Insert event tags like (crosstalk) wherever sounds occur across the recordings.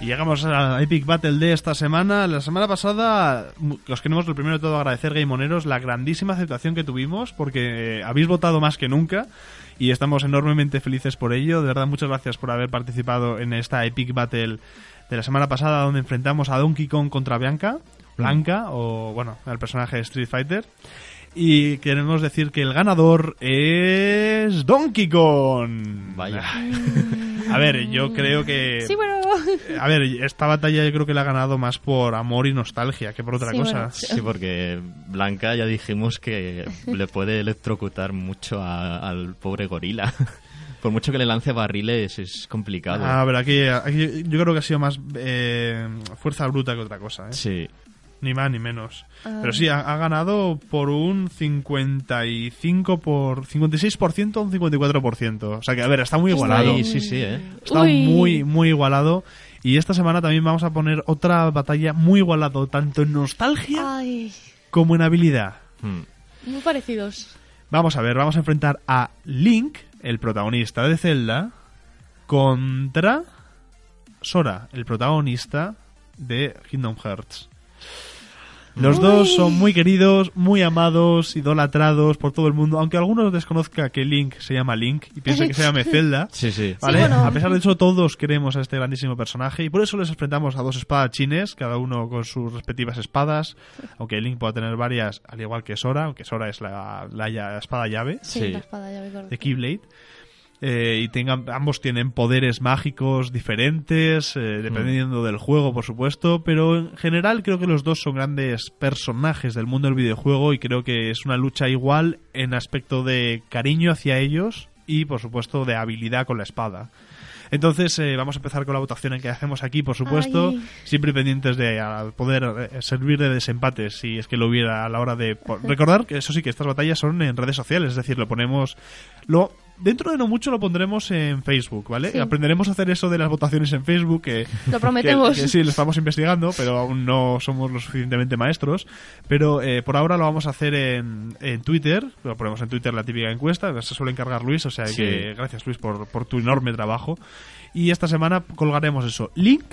Y llegamos a la Epic Battle de esta semana. La semana pasada, os queremos lo primero de todo agradecer, Gameoneros, la grandísima aceptación que tuvimos, porque eh, habéis votado más que nunca y estamos enormemente felices por ello. De verdad, muchas gracias por haber participado en esta Epic Battle de la semana pasada, donde enfrentamos a Donkey Kong contra Bianca, Blanca, o bueno, el personaje de Street Fighter. Y queremos decir que el ganador es Donkey Kong. Vaya. A ver, yo creo que... Sí, bueno. A ver, esta batalla yo creo que la ha ganado más por amor y nostalgia que por otra Sí, cosa. bueno, Sí, porque Blanca ya dijimos que le puede electrocutar mucho a- al pobre gorila. (laughs) Por mucho que le lance barriles es complicado. A ver, aquí, aquí yo creo que ha sido más eh, fuerza bruta que otra cosa, ¿eh? Sí. Ni más ni menos. Ah. Pero sí, ha, ha ganado por un 55 por 56% a un 54%. O sea que, a ver, está muy igualado. Sí, sí, sí, ¿eh? Está Uy. muy, muy igualado. Y esta semana también vamos a poner otra batalla muy igualado, tanto en nostalgia Ay, como en habilidad. Hmm. muy parecidos. Vamos a ver, vamos a enfrentar a Link, el protagonista de Zelda, contra Sora, el protagonista de Kingdom Hearts. Los Uy. dos son muy queridos, muy amados, idolatrados por todo el mundo, aunque algunos desconozca que Link se llama Link y piensa que se llame (laughs) Zelda. Sí, sí. ¿Vale? bueno. A pesar de eso, todos queremos a este grandísimo personaje y por eso les enfrentamos a dos espadachines, cada uno con sus respectivas espadas, aunque Link pueda tener varias, al igual que Sora, aunque Sora es la, la ya- espada llave Sí, Sí. la espada me de Keyblade. Eh, y tengan, ambos tienen poderes mágicos diferentes, eh, dependiendo del juego, por supuesto, pero en general creo que los dos son grandes personajes del mundo del videojuego y creo que es una lucha igual en aspecto de cariño hacia ellos y, por supuesto, de habilidad con la espada. Entonces, eh, vamos a empezar con la votación en que hacemos aquí, por supuesto, Ay. siempre pendientes de poder eh, servir de desempate si es que lo hubiera a la hora de... Recordar que eso sí, que estas batallas son en redes sociales, es decir, lo ponemos... lo Dentro de no mucho lo pondremos en Facebook, ¿vale? Sí. Aprenderemos a hacer eso de las votaciones en Facebook, que, Lo prometemos. que- que sí, lo estamos investigando, pero aún no somos lo suficientemente maestros. Pero eh, por ahora lo vamos a hacer en, en Twitter. Lo ponemos en Twitter la típica encuesta. Se suele encargar Luis, o sea Sí. que gracias Luis por, por tu enorme trabajo. Y esta semana colgaremos eso. Link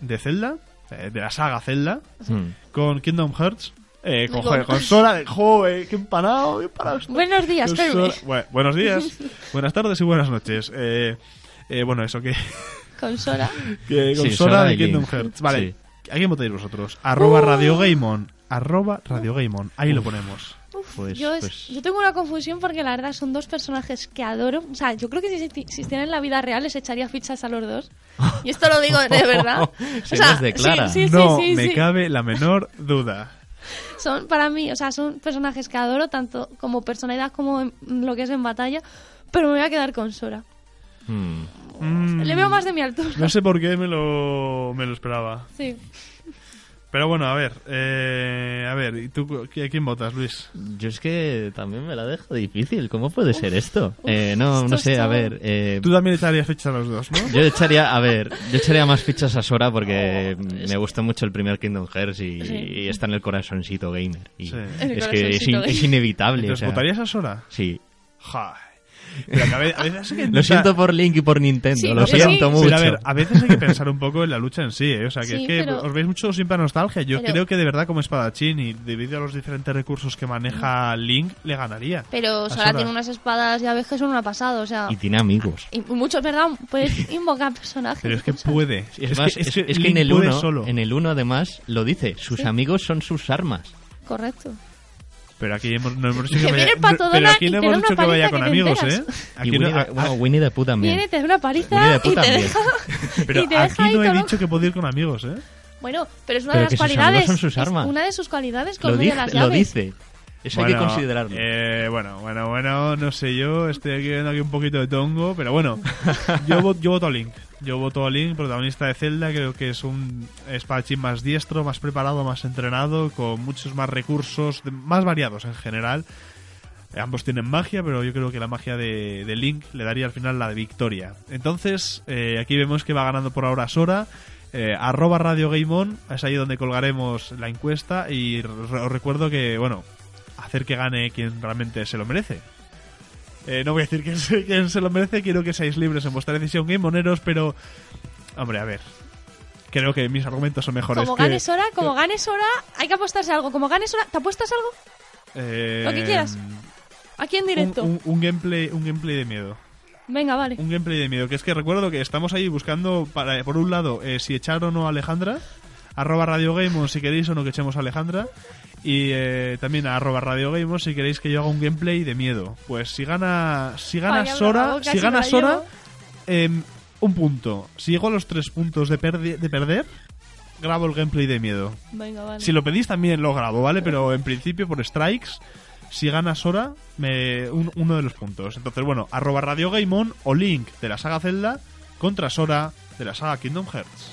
de Zelda, eh, de la saga Zelda, Hmm. con Kingdom Hearts. Eh, con, Con- joder, (laughs) con Sora, joder, qué empanado, qué empanado. Buenos días, Bueno, buenos días, (laughs) buenas tardes y buenas noches. Eh, eh, bueno, eso que, (laughs) Con Sora. que con Sí, Sora, Sora de Kingdom. Hearts. Vale, Sí. ¿a quién votáis vosotros? Arroba Radio Gameon. Arroba Radio Gameon. Ahí lo ponemos. Uf, Pues- yo, es- pues- yo tengo una confusión porque la verdad son dos personajes que adoro. O sea, yo creo que si existi- existieran en la vida real les echaría fichas a los dos. Y esto lo digo de verdad. Se O sea, nos declara. Sí, sí, no sí, sí, me sí. cabe la menor duda. Son para mí, o sea, son personajes que adoro tanto como personalidad como en lo que es en batalla. Pero me voy a quedar con Sora. Hmm. Mm, Le veo más de mi altura. No sé por qué me lo, me lo esperaba. Sí. Pero bueno, a ver. Eh, a ver, ¿y tú a quién votas, Luis? Yo es que también me la dejo difícil. ¿Cómo puede ser esto? uf, Eh, no, esto no sé, está- a ver. eh, Tú también echarías fichas a los dos, ¿no? yo echaría, a ver, yo echaría más fichas a Sora porque me gustó mucho el primer Kingdom Hearts y, Sí. y está en el corazoncito gamer. Y Sí. Es que es, in- es inevitable. o Entonces, sea, ¿votarías a Sora? Sí. Ja. Pero que a veces, a veces hay que (laughs) Lo siento por Link y por Nintendo, Sí, lo siento Sí. mucho. Pero a ver, a veces hay que pensar un poco en la lucha en sí, ¿eh? O sea, que Sí, es que pero- os veis mucho siempre a nostalgia. Yo Pero- creo que de verdad como espadachín y debido a los diferentes recursos que maneja Link, le ganaría. Pero A Sora tiene unas espadas ya ves que son una pasada, o sea. Y tiene amigos. Y muchos, ¿verdad? Puedes (laughs) invocar personajes. Pero es que puede. Es, más, es, es que en el puede 1, solo. en el 1 además lo dice, sus Sí. amigos son sus armas. Correcto. Pero aquí hemos, no hemos dicho Que vaya, pero aquí y no hemos dicho que vaya con amigos. ¿eh? Y Aquí Winnie, no, a- bueno, Winnie the Pooh también. Viene, te da una Pooh y te deja. (laughs) pero y te deja aquí no he todo- dicho que puedo ir con amigos, ¿eh? Bueno, pero es una Pero de las cualidades. son sus es armas. una de sus cualidades Lo, con medio dice, de las lo llaves. dice. Eso hay que Bueno, considerarlo. eh, bueno, bueno, bueno, no sé yo, estoy aquí viendo aquí un poquito de tongo, pero bueno, yo, yo voto a Link. Yo voto a Link, protagonista de Zelda, creo que es un espadachín más diestro, más preparado, más entrenado, con muchos más recursos, más variados en general. Ambos tienen magia, pero yo creo que la magia de, Link le daría al final la de victoria. Entonces, eh, aquí vemos que va ganando por ahora Sora. Eh, arroba Radio Game On, es ahí donde colgaremos la encuesta. Y os recuerdo que, bueno, hacer que gane quien realmente se lo merece. Eh, no voy a decir quién se, (laughs) quién se lo merece, quiero que seáis libres en vuestra decisión, Game Moneros, pero. Hombre, a ver. Creo que mis argumentos son mejores. Como que- ganes hora, como ganes hora, hay que apostarse algo. Como ganes hora, ¿te apuestas algo? eh, lo que quieras. Aquí en un, directo. un- un gameplay, un gameplay de miedo. Venga, vale. Un gameplay de miedo. Que es que recuerdo que estamos ahí buscando, para, por un lado, eh, si echar o no a Alejandra. Arroba Radio Game On si queréis o no que echemos a Alejandra. Y eh, también a arroba Radio Game On si queréis que yo haga un gameplay de miedo. Pues si gana, si gana Sora, si gana Sora, em, un punto. Si llego a los tres puntos de, perdi- de perder, grabo el gameplay de miedo. Venga, vale. Si lo pedís también lo grabo, ¿vale? Pero en principio por strikes, si gana Sora, me, un- uno de los puntos. Entonces, bueno, arroba Radio Game On o Link de la saga Zelda contra Sora de la saga Kingdom Hearts.